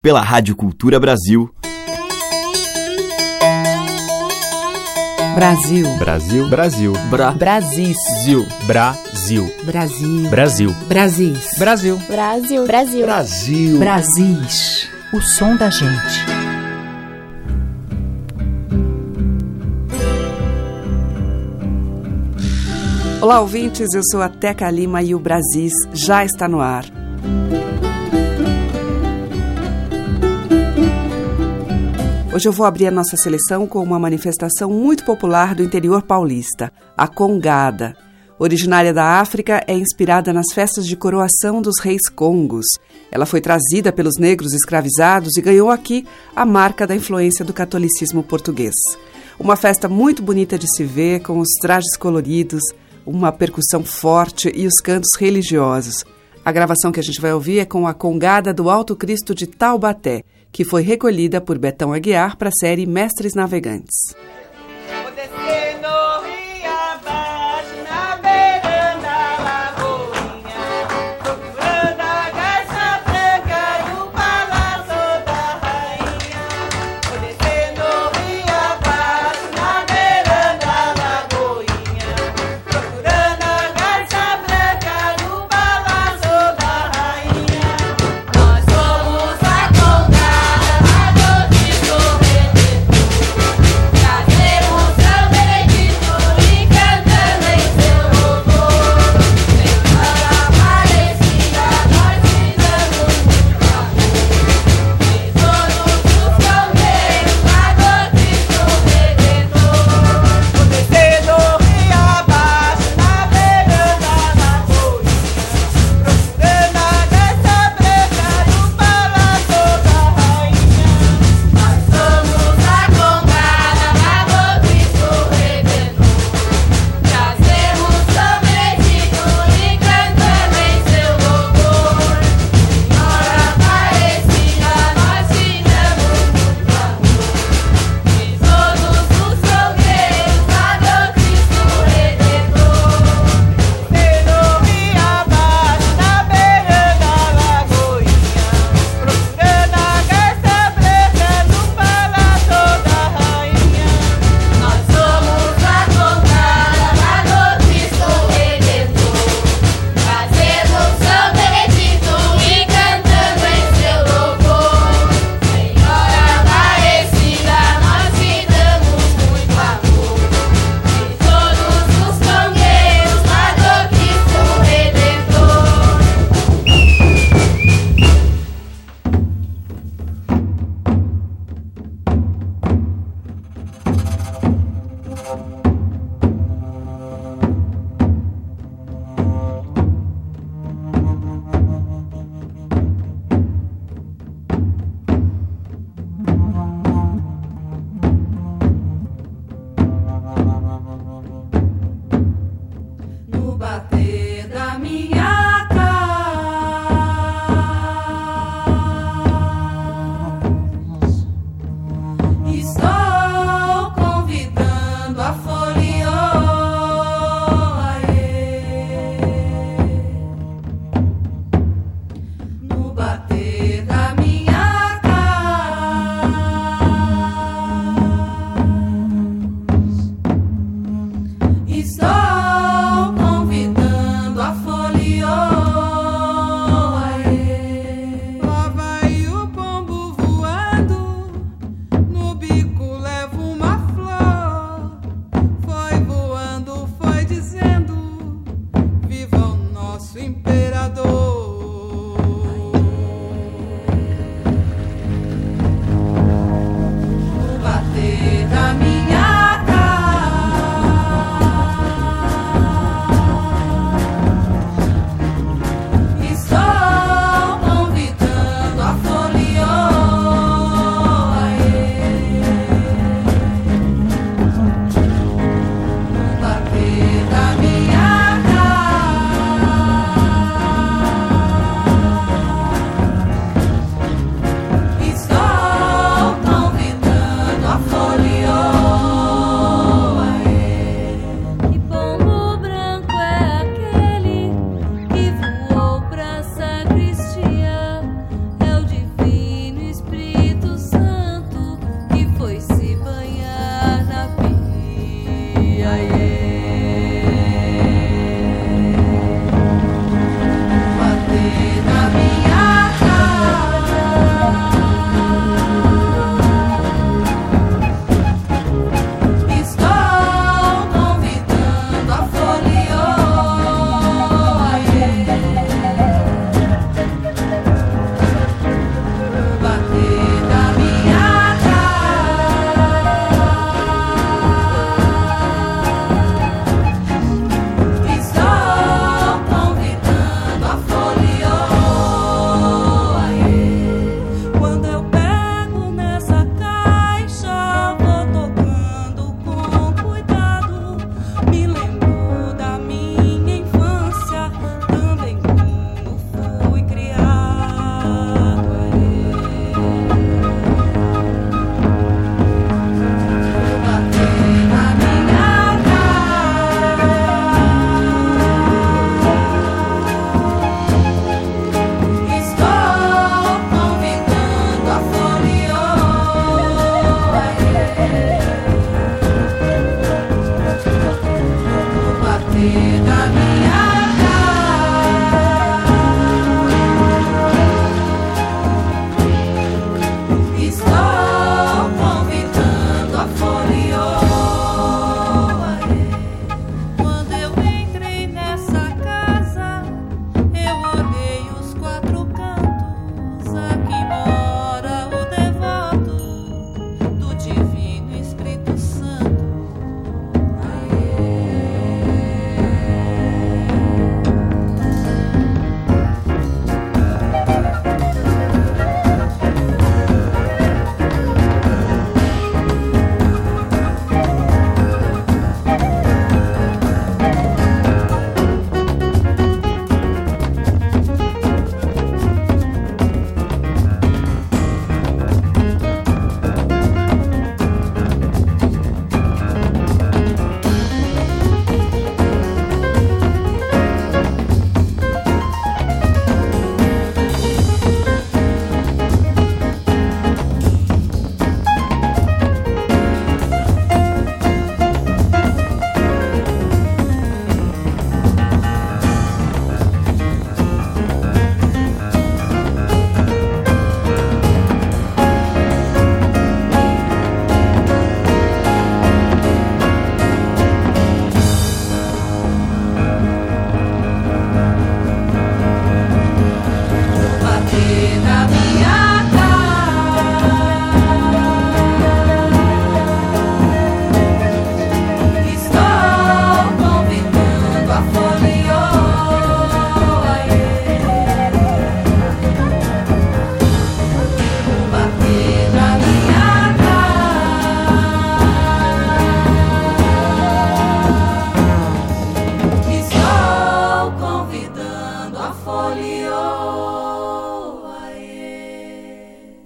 pela Rádio Cultura Brasil. Brasil. Brasil. Brasil. Bra. Brasil. Brasil. Brasil. Brasil. Brasil. Brasil. Brasil. Brasil. Brasil. Brasis. O som da gente. Olá, ouvintes. Eu sou a Teca Lima e o Brasis já está no ar. Hoje eu vou abrir a nossa seleção com uma manifestação muito popular do interior paulista, a Congada. Originária da África, é inspirada nas festas de coroação dos reis congos. Ela foi trazida pelos negros escravizados e ganhou aqui a marca da influência do catolicismo português. Uma festa muito bonita de se ver, com os trajes coloridos, uma percussão forte e os cantos religiosos. A gravação que a gente vai ouvir é com a Congada do Alto Cristo de Taubaté, que foi recolhida por Betão Aguiar para a série Mestres Navegantes.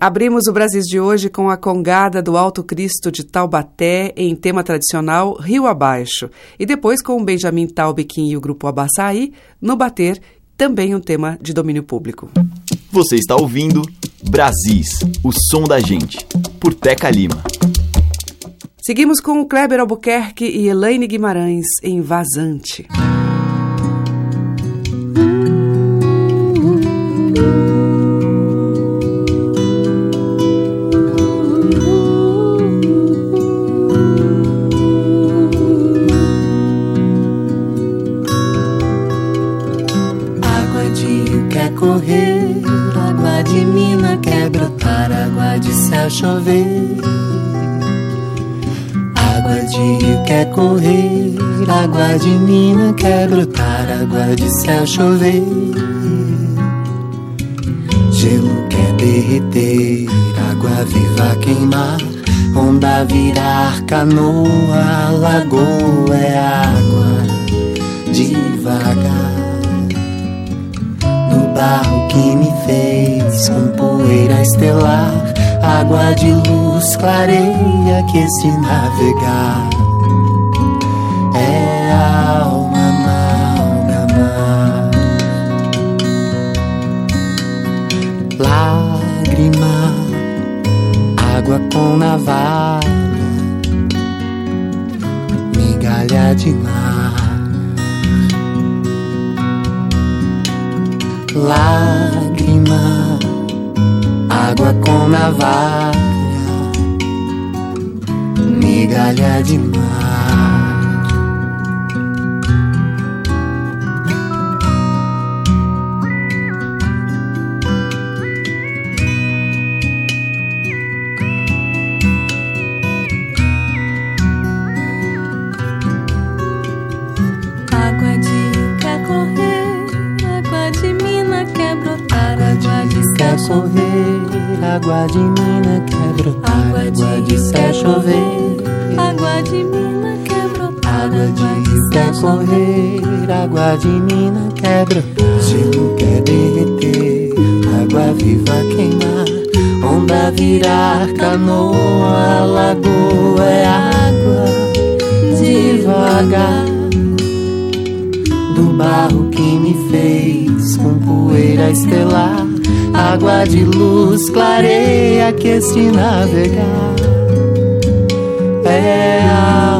Abrimos o Brasil de hoje com a congada do Alto Cristo de Taubaté em tema tradicional Rio Abaixo e depois com o Benjamin Taubequim e o grupo Abaçaí no Bater, também um tema de domínio público. Você está ouvindo Brasis, o som da gente, por Teca Lima. Seguimos com o Kleber Albuquerque e Elaine Guimarães em Vazante. De mina quer brotar, água de céu chover. Gelo quer derreter, água viva queimar, onda virar canoa, lagoa é água devagar. No barro que me fez com poeira estelar água de luz clareia que se navegar água com navalha, migalha de mar. Lágrima água com navalha, migalha de mar. Água de mina quer brotar, água de, de quer chover, água de mina quer brotar, água de quer correr, água de mina quer brotar, gelo quer derreter, água viva queimar, onda virar canoa, lagoa é água devagar. Do barro que me fez com poeira estelar água de luz clareia que este navegar. É alma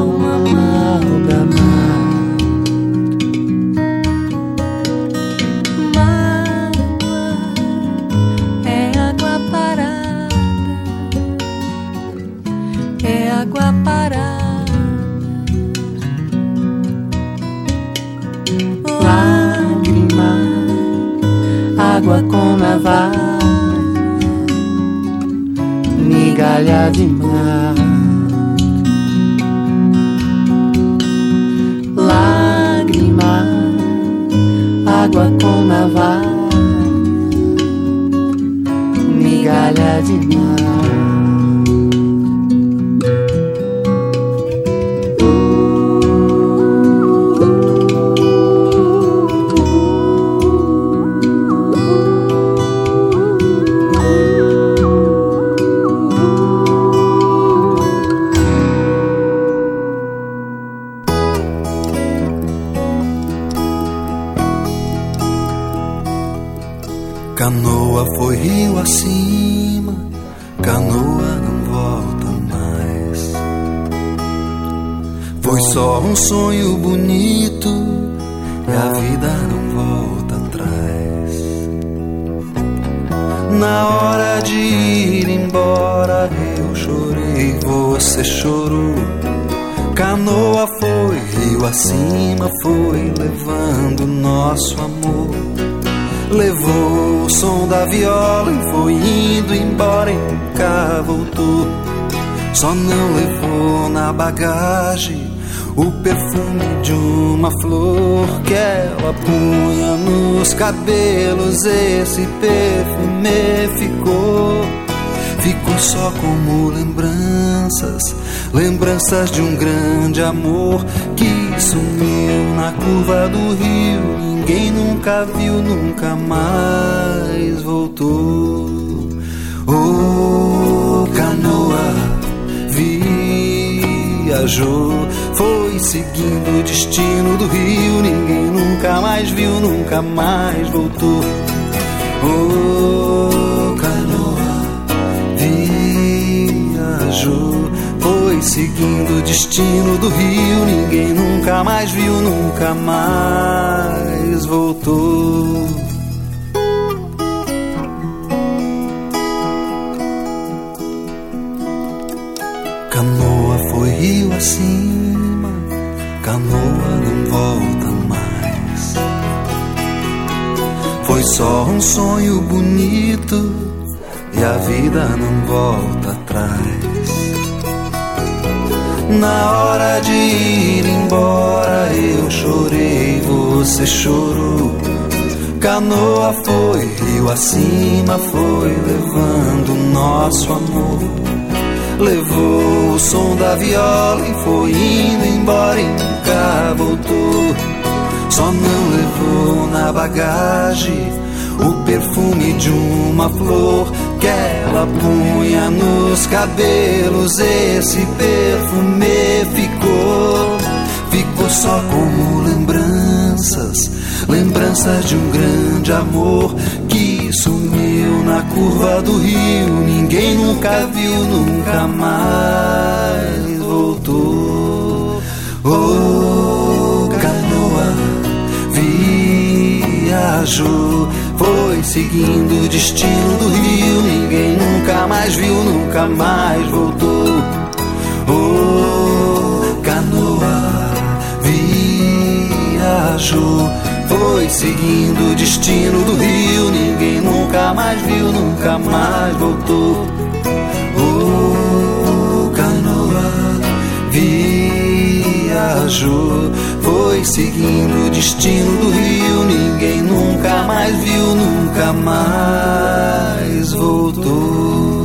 Foi só um sonho bonito e a vida não volta atrás. Na hora de ir embora, eu chorei, você chorou. Canoa foi rio acima, foi levando nosso amor levou o som da viola e foi indo embora e nunca voltou. Só não levou na bagagem o perfume de uma flor que ela punha nos cabelos. Esse perfume ficou, ficou só como lembranças, lembranças de um grande amor que sumiu na curva do rio ninguém nunca viu, nunca mais voltou. Oh, viajou, foi seguindo o destino do rio. Ninguém nunca mais viu, nunca mais voltou. Oh, canoa, viajou, foi seguindo o destino do rio. Ninguém nunca mais viu, nunca mais voltou. Rio acima, canoa não volta mais. Foi só um sonho bonito e a vida não volta atrás. Na hora de ir embora eu chorei, você chorou. Canoa foi rio acima, foi levando nosso amor. Levou o som da viola e foi indo embora e nunca voltou. Só não levou na bagagem o perfume de uma flor que ela punha nos cabelos. Esse perfume ficou, ficou só como lembranças, lembranças de um grande amor que sumiu na curva do rio. Ninguém nunca viu, nunca mais voltou. Oh, canoa viajou, foi seguindo o destino do rio. Ninguém nunca mais viu, nunca mais voltou. Oh, viajou, foi seguindo o destino do rio. Ninguém nunca mais viu, nunca mais voltou. Oh, canoa viajou, foi seguindo o destino do rio. Ninguém nunca mais viu, nunca mais voltou.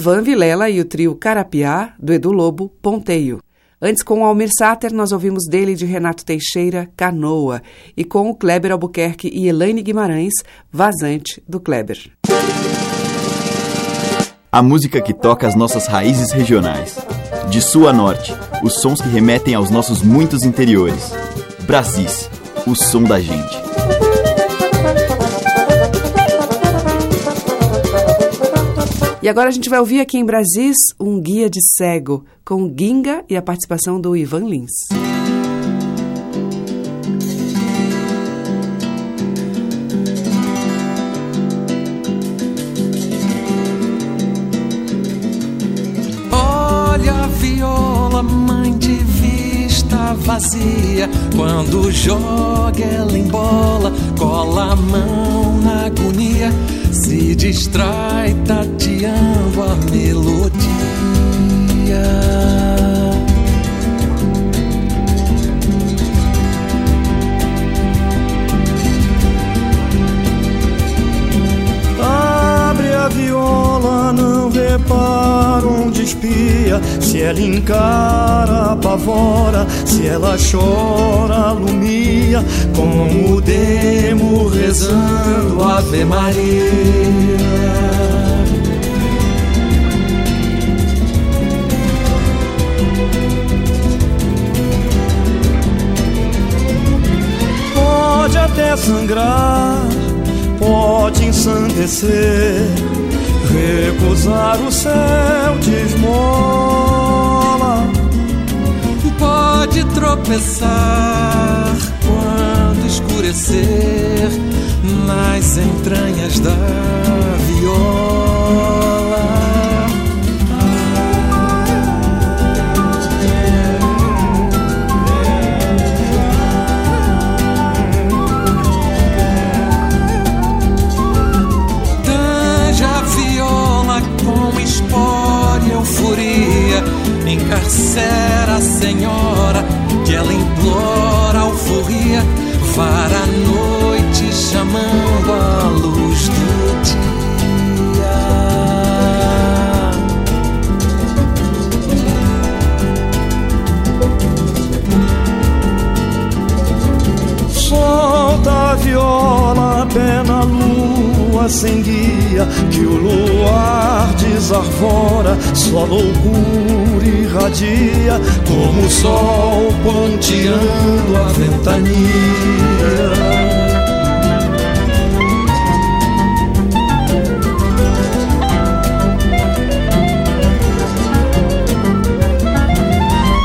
Ivan Vilela e o trio Carapiá, do Edu Lobo, Ponteio. Antes, com o Almir Sater, nós ouvimos dele de Renato Teixeira, Canoa, e com o Kleber Albuquerque e Elaine Guimarães, Vazante, do Kleber. A música que toca as nossas raízes regionais. De sul a norte, os sons que remetem aos nossos muitos interiores. Brasis, o som da gente. E agora a gente vai ouvir aqui em Brasis um guia de cego, com Ginga e a participação do Ivan Lins. Olha a viola, mãe de vista vazia. Quando joga ela em bola, cola a mão na agonia. Se distrai tateando a melodia. Viola, não repara onde espia. Se ela encara, apavora. Se ela chora, alumia. Como o demo rezando Ave Maria. Pode até sangrar, pode ensandecer, recusar o céu de esmola. Pode tropeçar quando escurecer nas entranhas da viola. Com espora e euforia Encarcera a senhora que ela implora alforria Vara a noite chamando a luz do dia. Solta a viola, pé na lua sem guia, que o luar desarvora, sua loucura irradia, como o sol ponteando a ventania.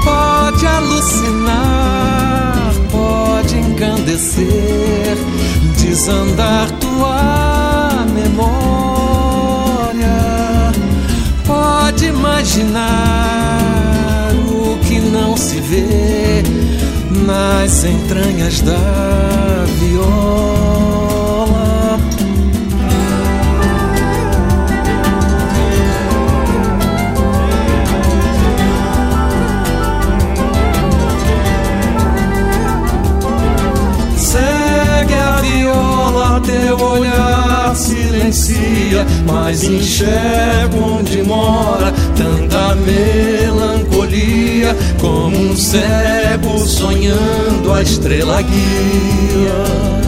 Pode alucinar, pode engrandecer, desandar tua imaginar o que não se vê nas entranhas da viola. Segue a viola, teu olhar silencia, mas enxerga onde mora tanta melancolia, como um cego sonhando a estrela guia.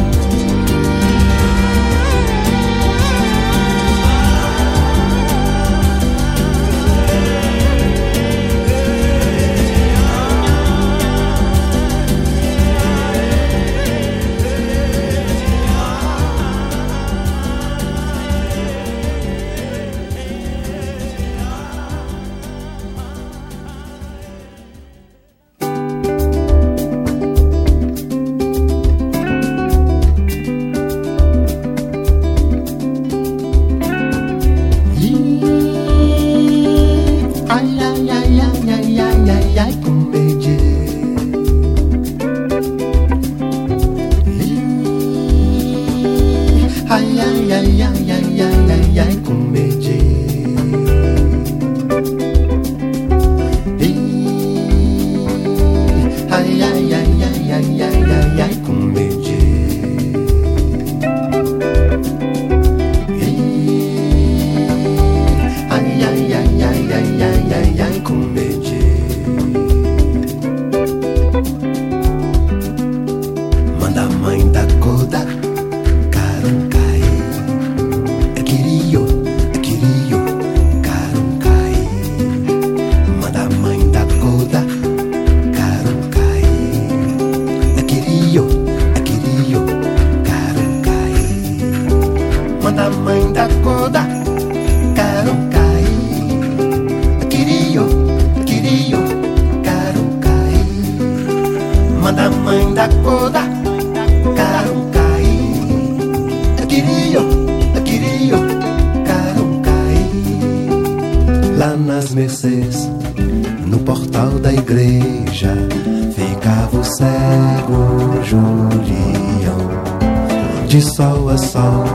De sol a sol,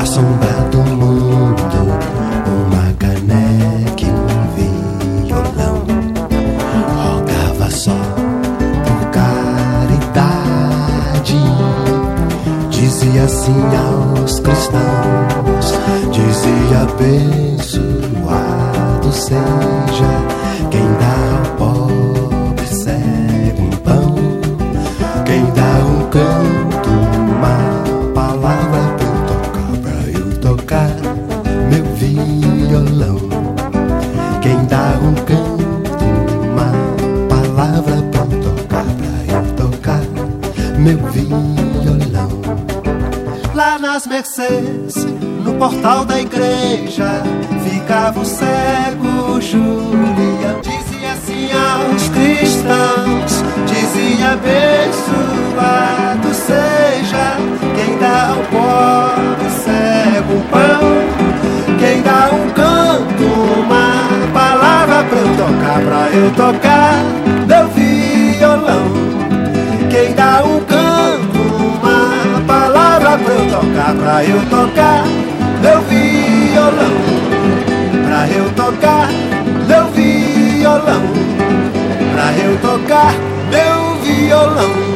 a sombra do mundo, uma caneca e um violão. Rogava só por caridade, dizia sim aos cristãos, dizia abençoado seja no portal da igreja, ficava o cego Julião. Dizia assim aos cristãos, dizia abençoado seja quem dá ao pobre cego pão, quem dá um canto, uma palavra pra eu tocar, pra eu tocar tocar, pra eu tocar meu violão. Pra eu tocar meu violão. Pra eu tocar meu violão.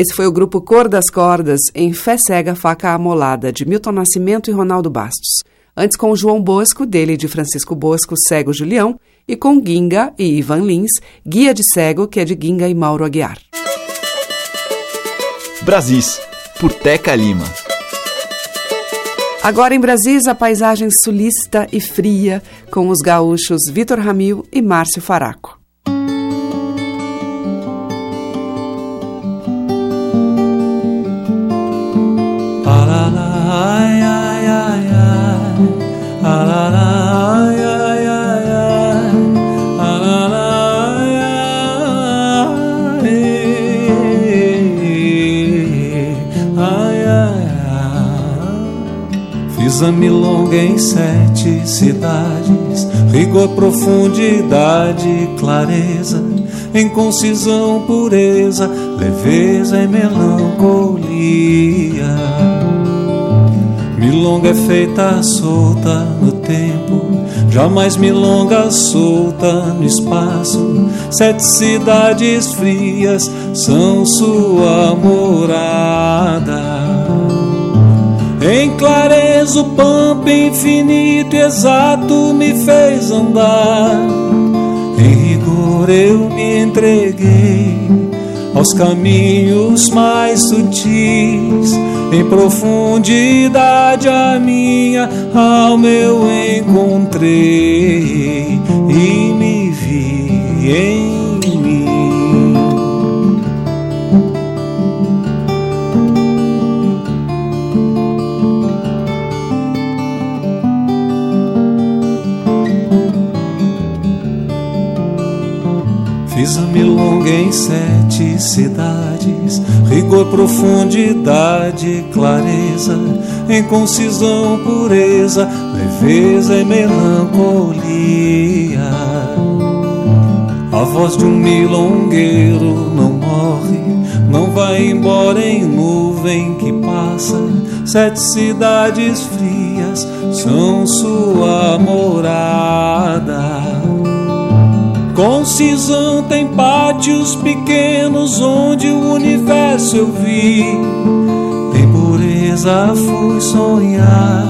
Esse foi o grupo Cor das Cordas, em Fé Cega, Faca Amolada, de Milton Nascimento e Ronaldo Bastos. Antes com João Bosco, dele de Francisco Bosco, Cego Julião, e com Ginga e Ivan Lins, Guia de Cego, que é de Ginga e Mauro Aguiar. Brasis, por Teca Lima. Agora em Brasis, a paisagem sulista e fria, com os gaúchos Vitor Ramil e Márcio Faraco. Fiz a milonga em sete cidades, rigor, profundidade, clareza, em concisão, pureza, leveza e melancolia. Milonga é feita solta no tempo, jamais milonga solta no espaço. Sete cidades frias são sua morada. Em clareza o pampa infinito e exato me fez andar. Em rigor eu me entreguei aos caminhos mais sutis. Em profundidade a minha alma eu encontrei e me vi em Fiz a milonga em sete cidades, rigor, profundidade, clareza, em concisão, pureza, leveza e melancolia. A voz de um milongueiro não morre, não vai embora em nuvem que passa. Sete cidades frias são sua morada. Concisão tem pátios pequenos onde o universo eu vi. Em pureza fui sonhar,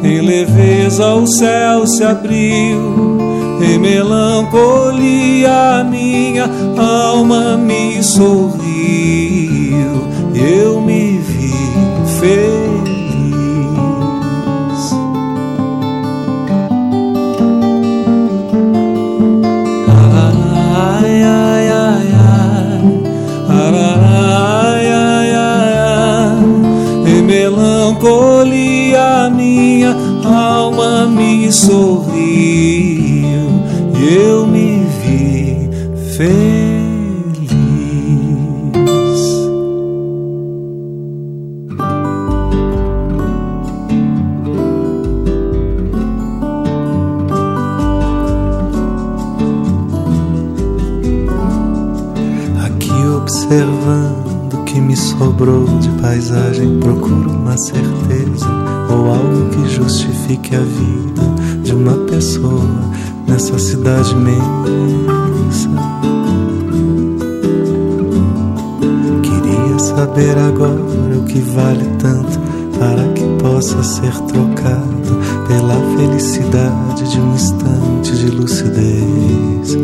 em leveza o céu se abriu. Em melancolia minha alma me sorriu. Eu de paisagem, procuro uma certeza ou algo que justifique a vida de uma pessoa nessa cidade imensa. Queria saber agora o que vale tanto para que possa ser trocado pela felicidade de um instante de lucidez.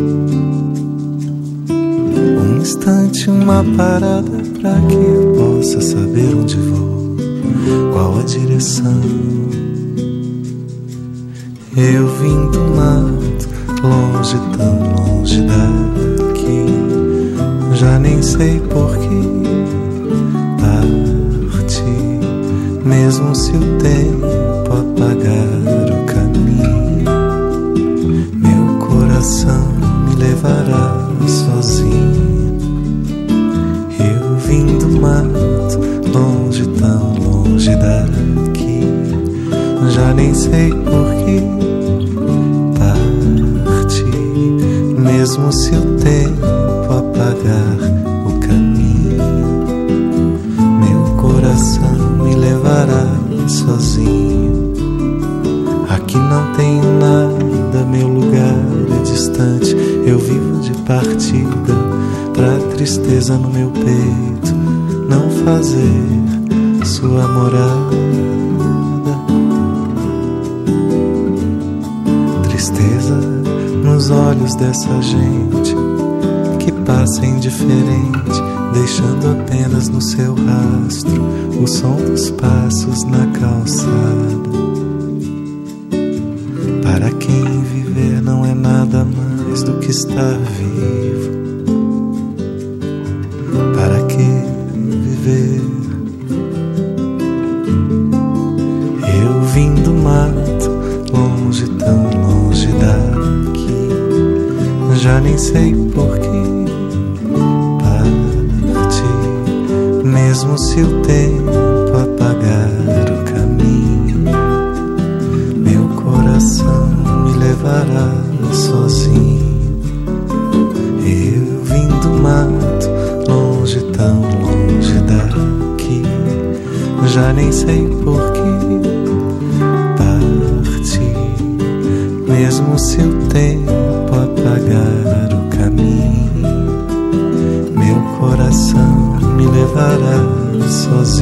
Um instante, uma parada para que eu possa saber onde vou, qual a direção. Eu vim do mato, longe, tão longe daqui, já nem sei por que parti, mesmo se o tempo apagar o caminho, meu coração me levará sozinho. Mato, longe, tão longe daqui. Já nem sei por que parti, mesmo se o tempo apagar o caminho. Meu coração me levará sozinho. Aqui não tenho nada, meu lugar é distante. Eu vivo de partida pra tristeza no meu peito fazer sua morada. Tristeza nos olhos dessa gente que passa indiferente, deixando apenas no seu rastro o som dos passos na calçada. Para quem viver não é nada mais do que estar vivo. Já nem sei por que parti, mesmo se o tempo apagar o caminho, meu coração me levará sozinho. Eu vim do mato, longe, tão longe daqui. Já nem sei por que parti, mesmo se o tempo levará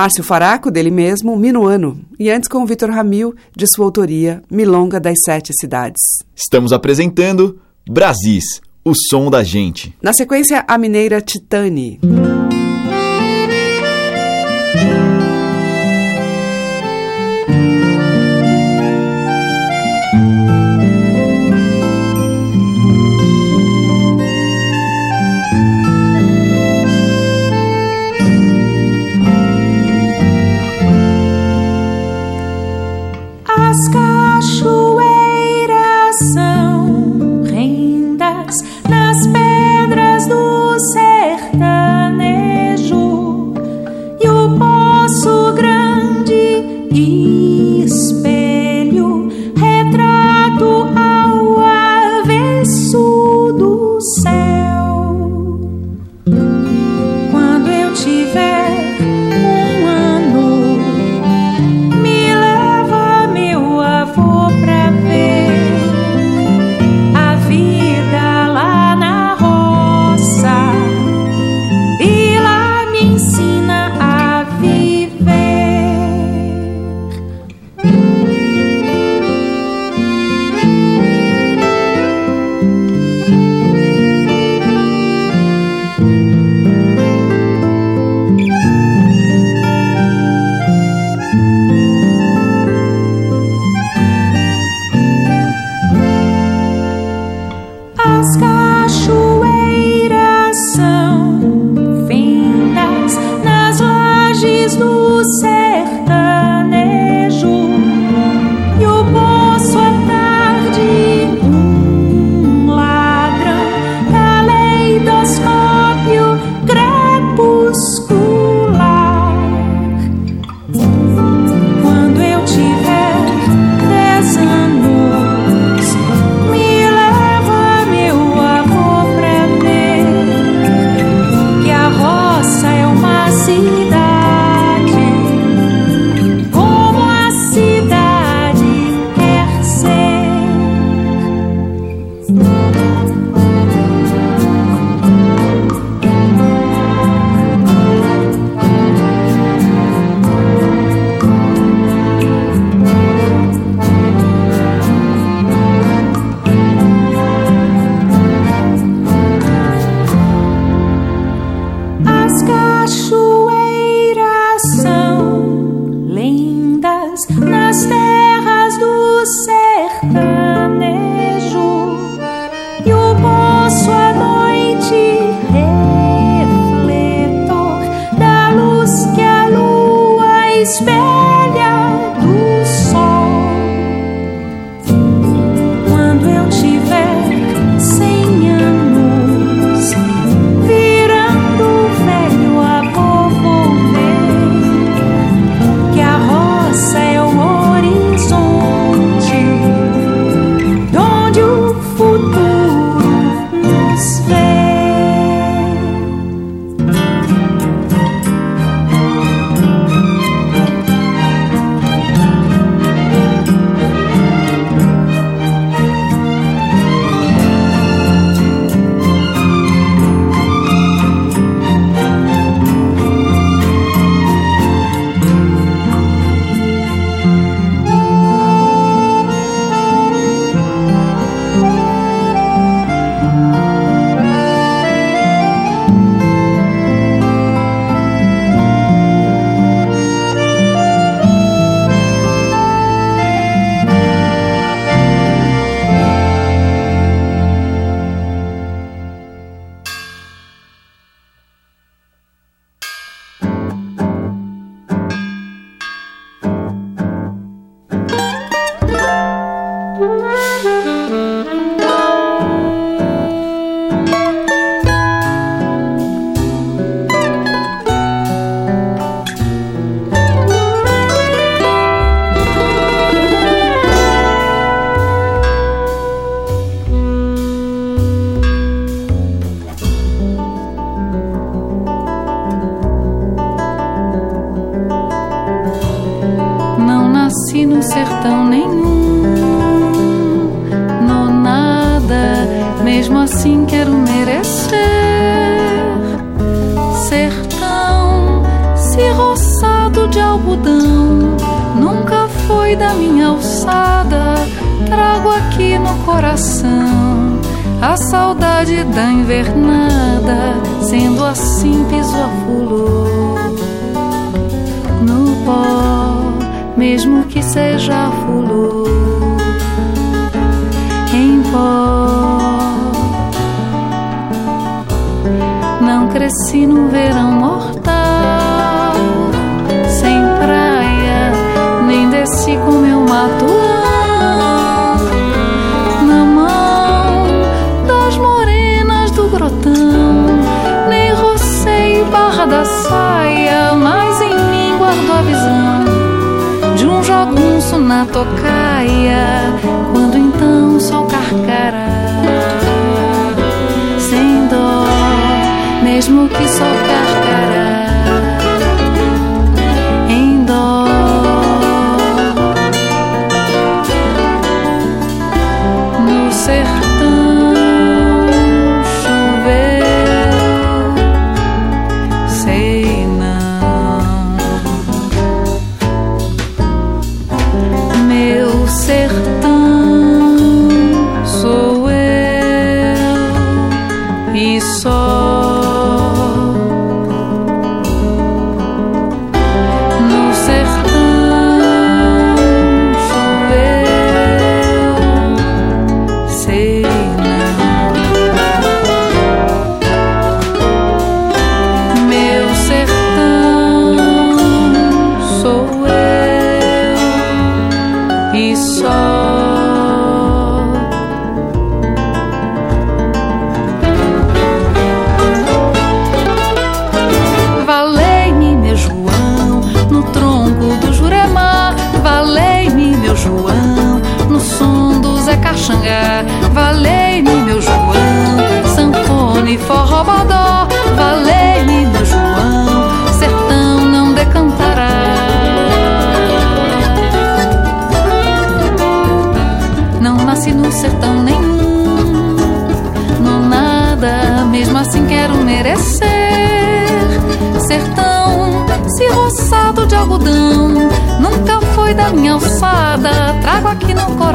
Márcio Faraco, dele mesmo, Minuano. E antes com Vitor Ramil, de sua autoria, Milonga das Sete Cidades. Estamos apresentando Brasis, o som da gente. Na sequência, a mineira Titane.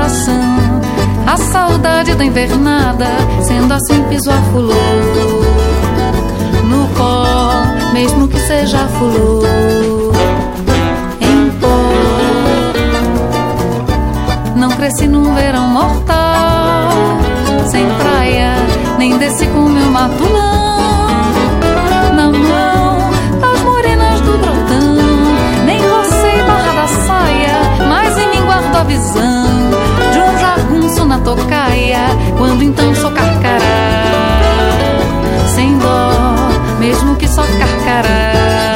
coração. A saudade da invernada, sendo assim piso a fulô. No pó, mesmo que seja fulô. Em pó. Não cresci num verão mortal, sem praia, nem desci com meu matulão. Na mão das morenas do brotão, nem gocei barra da saia, mas em mim guardo a visão na tocaia, quando então sou carcará, sem dó, mesmo que só carcará.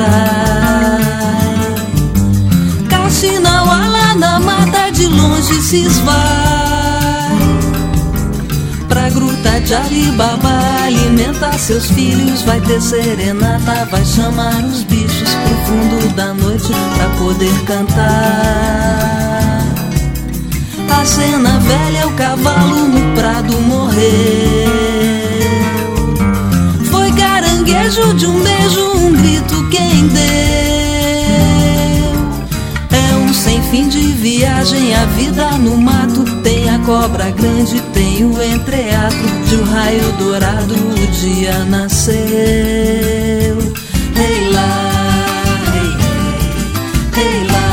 Centro retrai. Caxinauá lá na mata de longe se esvai. Pra gruta de Alibaba alimentar seus filhos. Vai ter serenata, vai chamar os bichos pro fundo da noite pra poder cantar. A cena velha, o cavalo no prado morreu caranguejo de um beijo, um grito quem deu. É um sem fim de viagem, a vida no mato. Tem a cobra grande, tem o entreato de um raio dourado. O dia nasceu. Ei lá, ei, ei lá,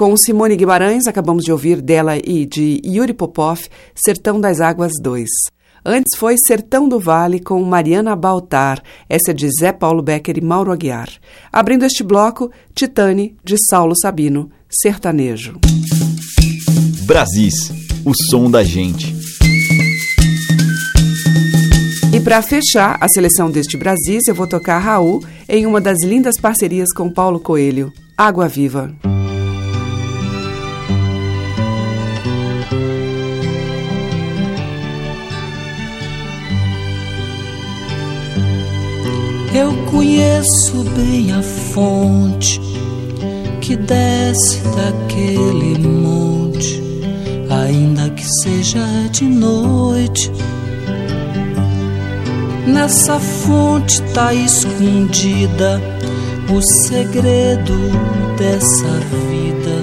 Com Simone Guimarães, acabamos de ouvir dela e de Yuri Popov, Sertão das Águas 2. Antes foi Sertão do Vale com Mariana Baltar, essa é de Zé Paulo Becker e Mauro Aguiar. Abrindo este bloco, Titane, de Saulo Sabino, Sertanejo. Brasis, o som da gente. E para fechar a seleção deste Brasis, eu vou tocar Raul em uma das lindas parcerias com Paulo Coelho, Água Viva. Eu conheço bem a fonte que desce daquele monte, ainda que seja de noite. Nessa fonte tá escondida o segredo dessa vida,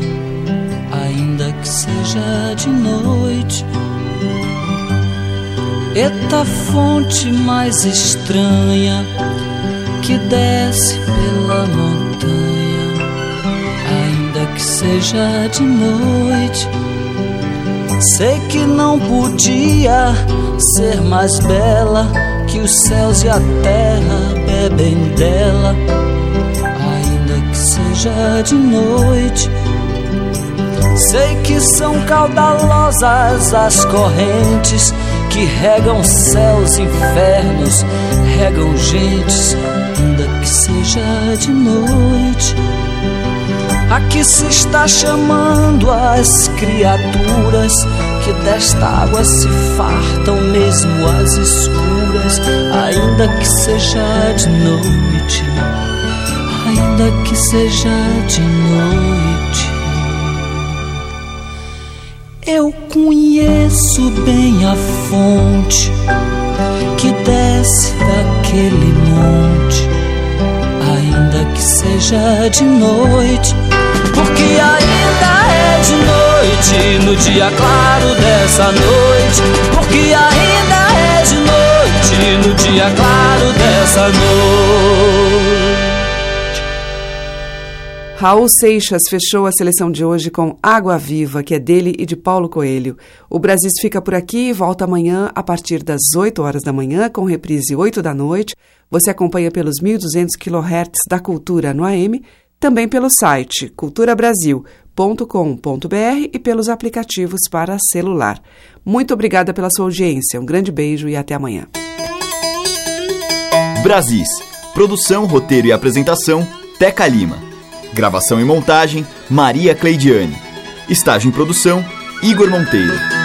ainda que seja de noite. Eita fonte mais estranha que desce pela montanha, ainda que seja de noite. Sei que não podia ser mais bela que os céus e a terra bebem dela, ainda que seja de noite. Sei que são caudalosas as correntes que regam céus infernos, regam gentes, seja de noite. Aqui se está chamando as criaturas que desta água se fartam, mesmo as escuras, ainda que seja de noite, ainda que seja de noite. Eu conheço bem a fonte que desce daquele monte, que seja de noite, porque ainda é de noite no dia claro dessa noite, porque ainda é de noite no dia claro dessa noite. Raul Seixas fechou a seleção de hoje com Água Viva, que é dele e de Paulo Coelho. O Brasis fica por aqui e volta amanhã a partir das 8 horas da manhã, com reprise 8 da noite. Você acompanha pelos 1.200 kHz da Cultura no AM, também pelo site culturabrasil.com.br e pelos aplicativos para celular. Muito obrigada pela sua audiência, um grande beijo e até amanhã. Brasis. Produção, roteiro e apresentação, Teca Lima. Gravação e montagem, Maria Cleidiane. Estágio em produção, Igor Monteiro.